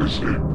USA.